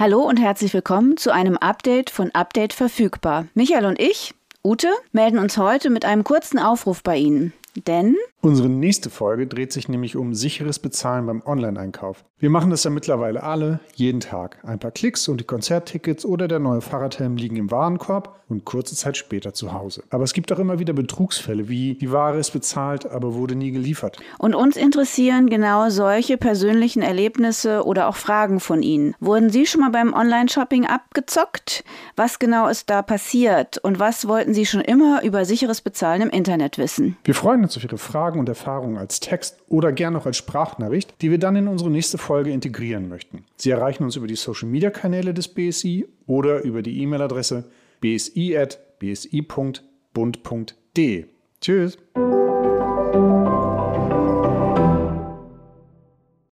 Hallo und herzlich willkommen zu einem Update von Update verfügbar. Michael und ich, Ute, melden uns heute mit einem kurzen Aufruf bei Ihnen. Denn Unsere nächste Folge dreht sich nämlich um sicheres Bezahlen beim Online-Einkauf. Wir machen das ja mittlerweile alle, jeden Tag. Ein paar Klicks und die Konzerttickets oder der neue Fahrradhelm liegen im Warenkorb und kurze Zeit später zu Hause. Aber es gibt auch immer wieder Betrugsfälle, wie die Ware ist bezahlt, aber wurde nie geliefert. Und uns interessieren genau solche persönlichen Erlebnisse oder auch Fragen von Ihnen. Wurden Sie schon mal beim Online-Shopping abgezockt? Was genau ist da passiert? Und was wollten Sie schon immer über sicheres Bezahlen im Internet wissen? Wir freuen uns auf Ihre Fragen Fragen und Erfahrungen als Text oder gerne auch als Sprachnachricht, die wir dann in unsere nächste Folge integrieren möchten. Sie erreichen uns über die Social-Media-Kanäle des BSI oder über die E-Mail-Adresse bsi.bsi.bund.de. Tschüss!